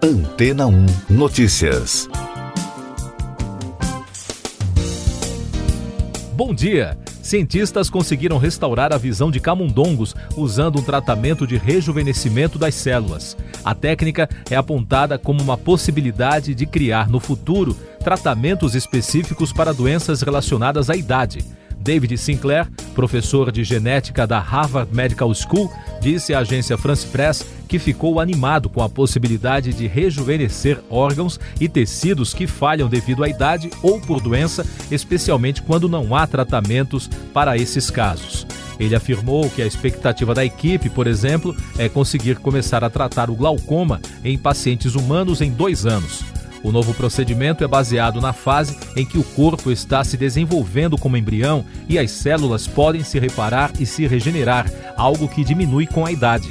Antena 1 Notícias. Bom dia! Cientistas conseguiram restaurar a visão de camundongos usando um tratamento de rejuvenescimento das células. A técnica é apontada como uma possibilidade de criar no futuro tratamentos específicos para doenças relacionadas à idade. David Sinclair, professor de genética da Harvard Medical School, disse à agência France Press que ficou animado com a possibilidade de rejuvenescer órgãos e tecidos que falham devido à idade ou por doença, especialmente quando não há tratamentos para esses casos. Ele afirmou que a expectativa da equipe, por exemplo, é conseguir começar a tratar o glaucoma em pacientes humanos em dois anos. O novo procedimento é baseado na fase em que o corpo está se desenvolvendo como embrião e as células podem se reparar e se regenerar, algo que diminui com a idade.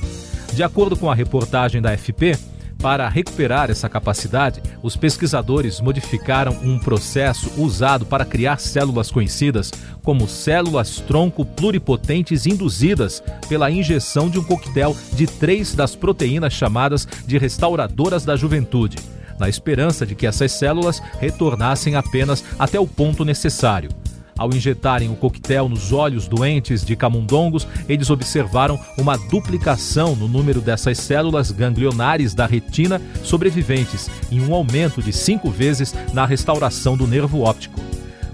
De acordo com a reportagem da FP, para recuperar essa capacidade, os pesquisadores modificaram um processo usado para criar células conhecidas como células tronco pluripotentes induzidas pela injeção de um coquetel de três das proteínas chamadas de restauradoras da juventude na esperança de que essas células retornassem apenas até o ponto necessário. Ao injetarem o coquetel nos olhos doentes de camundongos, eles observaram uma duplicação no número dessas células ganglionares da retina sobreviventes e um aumento de cinco vezes na restauração do nervo óptico.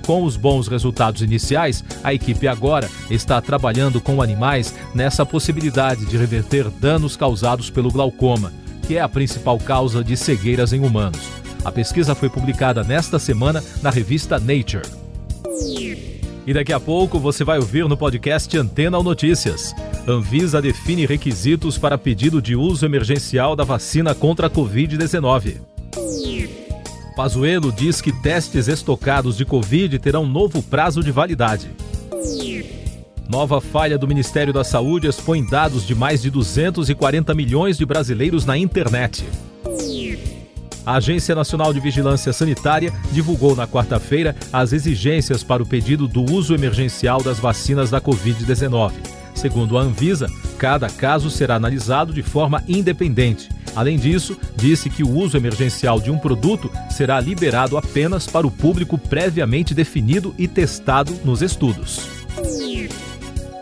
Com os bons resultados iniciais, a equipe agora está trabalhando com animais nessa possibilidade de reverter danos causados pelo glaucoma que é a principal causa de cegueiras em humanos. A pesquisa foi publicada nesta semana na revista Nature. E daqui a pouco você vai ouvir no podcast Antena ou Notícias. Anvisa define requisitos para pedido de uso emergencial da vacina contra a Covid-19. Pazuello diz que testes estocados de Covid terão novo prazo de validade. Nova falha do Ministério da Saúde expõe dados de mais de 240 milhões de brasileiros na internet. A Agência Nacional de Vigilância Sanitária divulgou na quarta-feira as exigências para o pedido do uso emergencial das vacinas da Covid-19. Segundo a Anvisa, cada caso será analisado de forma independente. Além disso, disse que o uso emergencial de um produto será liberado apenas para o público previamente definido e testado nos estudos.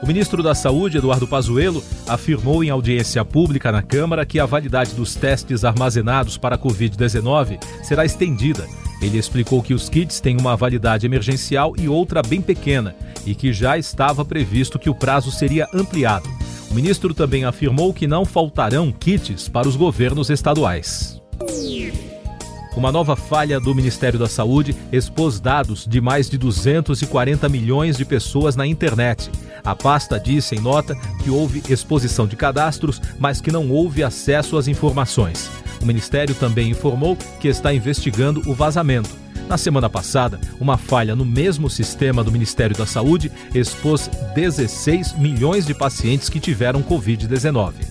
O ministro da Saúde, Eduardo Pazuello, afirmou em audiência pública na Câmara que a validade dos testes armazenados para a Covid-19 será estendida. Ele explicou que os kits têm uma validade emergencial e outra bem pequena e que já estava previsto que o prazo seria ampliado. O ministro também afirmou que não faltarão kits para os governos estaduais. Uma nova falha do Ministério da Saúde expôs dados de mais de 240 milhões de pessoas na internet. A pasta disse em nota que houve exposição de cadastros, mas que não houve acesso às informações. O Ministério também informou que está investigando o vazamento. Na semana passada, uma falha no mesmo sistema do Ministério da Saúde expôs 16 milhões de pacientes que tiveram Covid-19.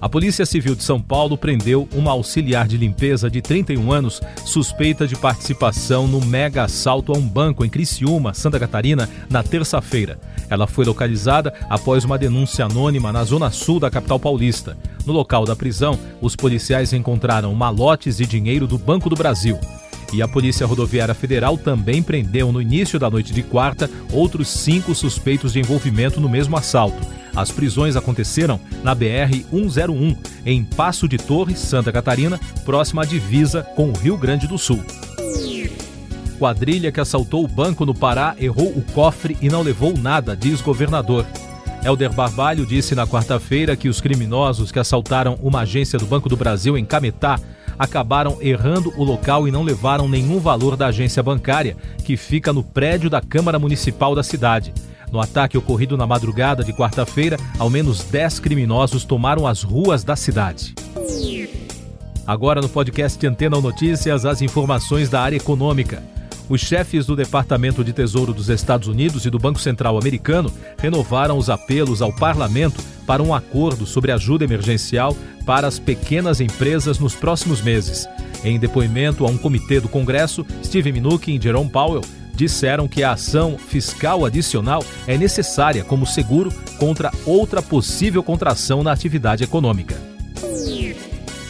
A Polícia Civil de São Paulo prendeu uma auxiliar de limpeza de 31 anos suspeita de participação no mega assalto a um banco em Criciúma, Santa Catarina, na terça-feira. Ela foi localizada após uma denúncia anônima na zona sul da capital paulista. No local da prisão, os policiais encontraram malotes e dinheiro do Banco do Brasil. E a Polícia Rodoviária Federal também prendeu no início da noite de quarta outros cinco suspeitos de envolvimento no mesmo assalto. As prisões aconteceram na BR-101, em Passo de Torres, Santa Catarina, próxima à divisa com o Rio Grande do Sul. Quadrilha que assaltou o banco no Pará errou o cofre e não levou nada, diz governador. Helder Barbalho disse na quarta-feira que os criminosos que assaltaram uma agência do Banco do Brasil em Cametá acabaram errando o local e não levaram nenhum valor da agência bancária, que fica no prédio da Câmara Municipal da cidade. No ataque ocorrido na madrugada de quarta-feira, ao menos 10 criminosos tomaram as ruas da cidade. Agora no podcast Antena Notícias, as informações da área econômica. Os chefes do Departamento de Tesouro dos Estados Unidos e do Banco Central americano renovaram os apelos ao parlamento para um acordo sobre ajuda emergencial para as pequenas empresas nos próximos meses. Em depoimento a um comitê do Congresso, Steve Mnuchin e Jerome Powell disseram que a ação fiscal adicional é necessária como seguro contra outra possível contração na atividade econômica.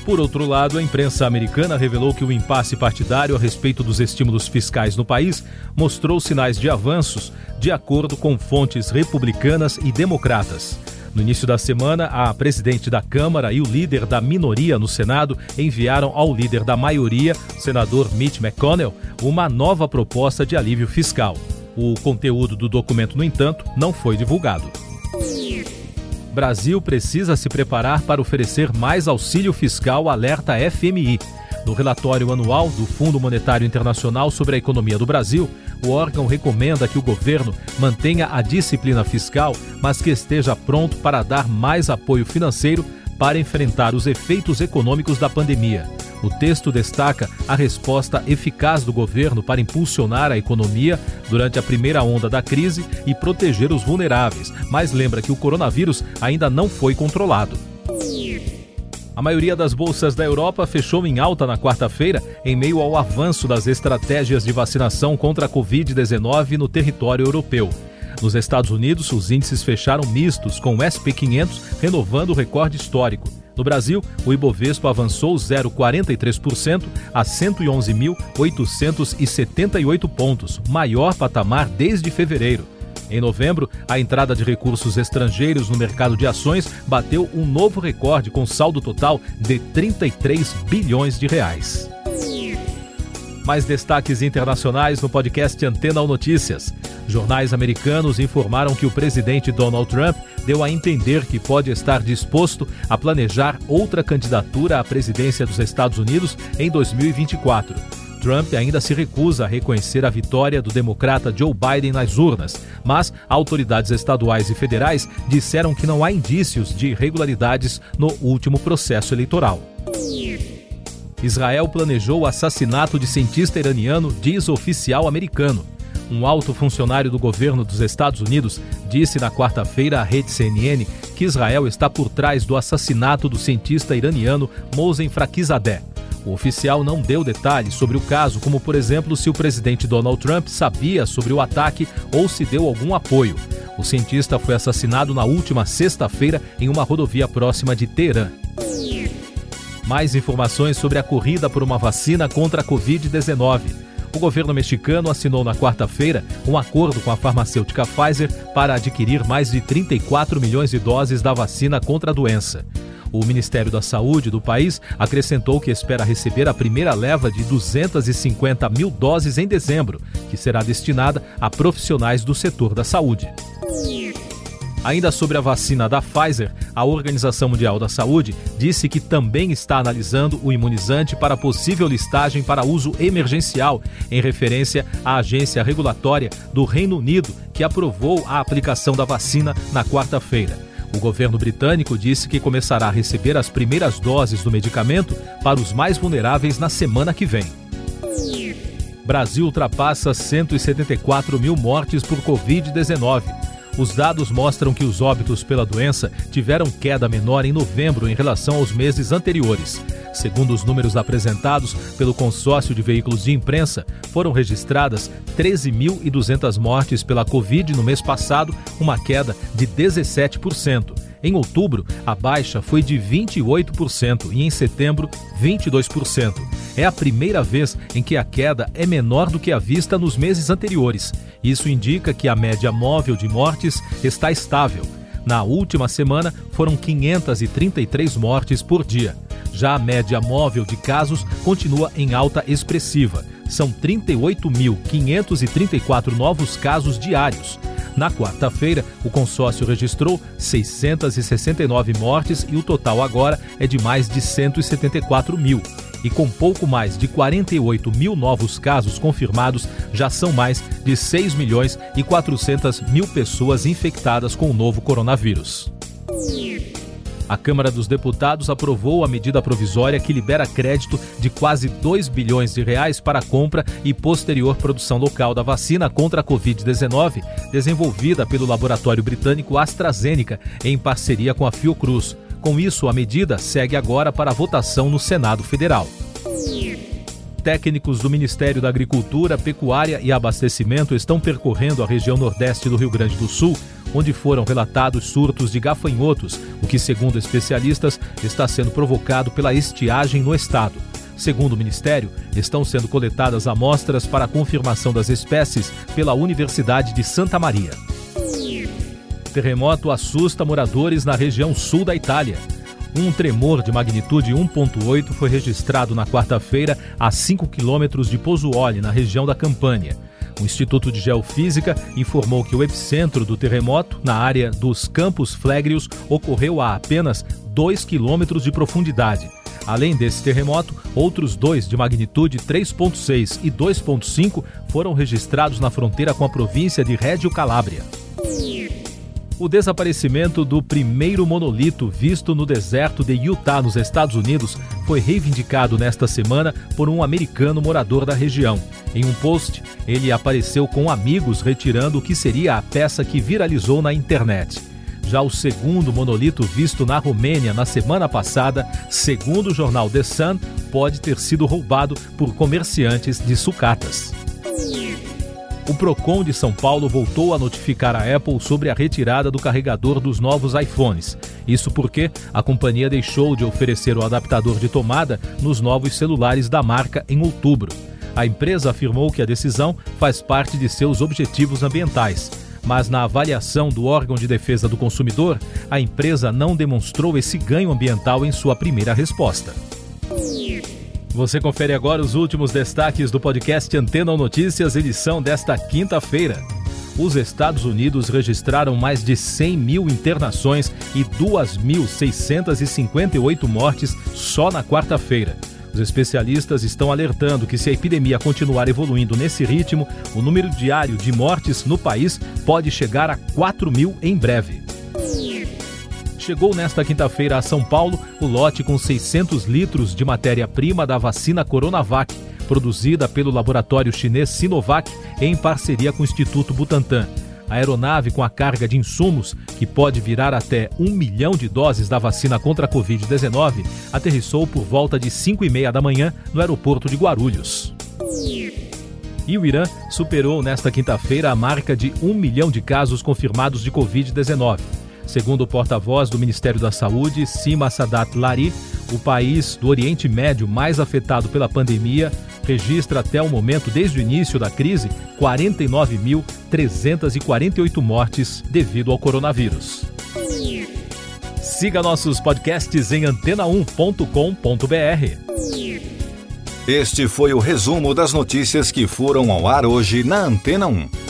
Por outro lado, a imprensa americana revelou que o impasse partidário a respeito dos estímulos fiscais no país mostrou sinais de avanços, de acordo com fontes republicanas e democratas. No início da semana, a presidente da Câmara e o líder da minoria no Senado enviaram ao líder da maioria, senador Mitch McConnell, uma nova proposta de alívio fiscal. O conteúdo do documento, no entanto, não foi divulgado. Brasil precisa se preparar para oferecer mais auxílio fiscal, alerta FMI. No relatório anual do Fundo Monetário Internacional sobre a economia do Brasil, o órgão recomenda que o governo mantenha a disciplina fiscal, mas que esteja pronto para dar mais apoio financeiro para enfrentar os efeitos econômicos da pandemia. O texto destaca a resposta eficaz do governo para impulsionar a economia durante a primeira onda da crise e proteger os vulneráveis, mas lembra que o coronavírus ainda não foi controlado. A maioria das bolsas da Europa fechou em alta na quarta-feira, em meio ao avanço das estratégias de vacinação contra a Covid-19 no território europeu. Nos Estados Unidos, os índices fecharam mistos, com o SP500 renovando o recorde histórico. No Brasil, o Ibovespa avançou 0,43% a 111.878 pontos, maior patamar desde fevereiro. Em novembro, a entrada de recursos estrangeiros no mercado de ações bateu um novo recorde com saldo total de 33 bilhões de reais. Mais destaques internacionais no podcast Antena ou Notícias. Jornais americanos informaram que o presidente Donald Trump deu a entender que pode estar disposto a planejar outra candidatura à presidência dos Estados Unidos em 2024. Trump ainda se recusa a reconhecer a vitória do democrata Joe Biden nas urnas, mas autoridades estaduais e federais disseram que não há indícios de irregularidades no último processo eleitoral. Israel planejou o assassinato de cientista iraniano, diz oficial americano. Um alto funcionário do governo dos Estados Unidos disse na quarta-feira à rede CNN que Israel está por trás do assassinato do cientista iraniano Mohsen Fakhrizadeh. O oficial não deu detalhes sobre o caso, como por exemplo se o presidente Donald Trump sabia sobre o ataque ou se deu algum apoio. O cientista foi assassinado na última sexta-feira em uma rodovia próxima de Teherã. Mais informações sobre a corrida por uma vacina contra a Covid-19. O governo mexicano assinou na quarta-feira um acordo com a farmacêutica Pfizer para adquirir mais de 34 milhões de doses da vacina contra a doença. O Ministério da Saúde do país acrescentou que espera receber a primeira leva de 250 mil doses em dezembro, que será destinada a profissionais do setor da saúde. Ainda sobre a vacina da Pfizer, a Organização Mundial da Saúde disse que também está analisando o imunizante para possível listagem para uso emergencial, em referência à agência regulatória do Reino Unido, que aprovou a aplicação da vacina na quarta-feira. O governo britânico disse que começará a receber as primeiras doses do medicamento para os mais vulneráveis na semana que vem. Brasil ultrapassa 174 mil mortes por Covid-19. Os dados mostram que os óbitos pela doença tiveram queda menor em novembro em relação aos meses anteriores. Segundo os números apresentados pelo consórcio de veículos de imprensa, foram registradas 13.200 mortes pela Covid no mês passado, uma queda de 17%. Em outubro, a baixa foi de 28% e em setembro, 22%. É a primeira vez em que a queda é menor do que a vista nos meses anteriores. Isso indica que a média móvel de mortes está estável. Na última semana, foram 533 mortes por dia. Já a média móvel de casos continua em alta expressiva. São 38.534 novos casos diários. Na quarta-feira, o consórcio registrou 669 mortes e o total agora é de mais de 174 mil. E com pouco mais de 48 mil novos casos confirmados, já são mais de 6 milhões e 400 mil pessoas infectadas com o novo coronavírus. A Câmara dos Deputados aprovou a medida provisória que libera crédito de quase 2 bilhões de reais para a compra e posterior produção local da vacina contra a Covid-19, desenvolvida pelo laboratório britânico AstraZeneca em parceria com a Fiocruz. Com isso, a medida segue agora para votação no Senado Federal. Técnicos do Ministério da Agricultura, Pecuária e Abastecimento estão percorrendo a região nordeste do Rio Grande do Sul onde foram relatados surtos de gafanhotos, o que, segundo especialistas, está sendo provocado pela estiagem no estado. Segundo o Ministério, estão sendo coletadas amostras para a confirmação das espécies pela Universidade de Santa Maria. Terremoto assusta moradores na região sul da Itália. Um tremor de magnitude 1.8 foi registrado na quarta-feira a 5 quilômetros de Pozzuoli, na região da Campânia. O Instituto de Geofísica informou que o epicentro do terremoto, na área dos Campos Flegrios, ocorreu a apenas 2 quilômetros de profundidade. Além desse terremoto, outros dois de magnitude 3.6 e 2.5 foram registrados na fronteira com a província de Reggio Calabria o desaparecimento do primeiro monolito visto no deserto de Utah, nos Estados Unidos, foi reivindicado nesta semana por um americano morador da região. Em um post, ele apareceu com amigos retirando o que seria a peça que viralizou na internet. Já o segundo monolito visto na Romênia na semana passada, segundo o jornal The Sun, pode ter sido roubado por comerciantes de sucatas o Procon de São Paulo voltou a notificar a Apple sobre a retirada do carregador dos novos iPhones. Isso porque a companhia deixou de oferecer o adaptador de tomada nos novos celulares da marca em outubro. A empresa afirmou que a decisão faz parte de seus objetivos ambientais. Mas na avaliação do órgão de defesa do consumidor, a empresa não demonstrou esse ganho ambiental em sua primeira resposta. Você confere agora os últimos destaques do podcast Antena Notícias, edição desta quinta-feira. Os Estados Unidos registraram mais de 100 mil internações e 2.658 mortes só na quarta-feira. Os especialistas estão alertando que, se a epidemia continuar evoluindo nesse ritmo, o número diário de mortes no país pode chegar a 4 mil em breve chegou nesta quinta-feira a São Paulo o lote com 600 litros de matéria-prima da vacina Coronavac, produzida pelo laboratório chinês Sinovac em parceria com o Instituto Butantan. A aeronave com a carga de insumos, que pode virar até um milhão de doses da vacina contra a Covid-19, aterrissou por volta de 5 e meia da manhã no aeroporto de Guarulhos. E o Irã superou nesta quinta-feira a marca de um milhão de casos confirmados de Covid-19. Segundo o porta-voz do Ministério da Saúde, Sima Sadat Lari, o país do Oriente Médio mais afetado pela pandemia registra até o momento, desde o início da crise, 49.348 mortes devido ao coronavírus. Siga nossos podcasts em antena1.com.br. Este foi o resumo das notícias que foram ao ar hoje na Antena 1.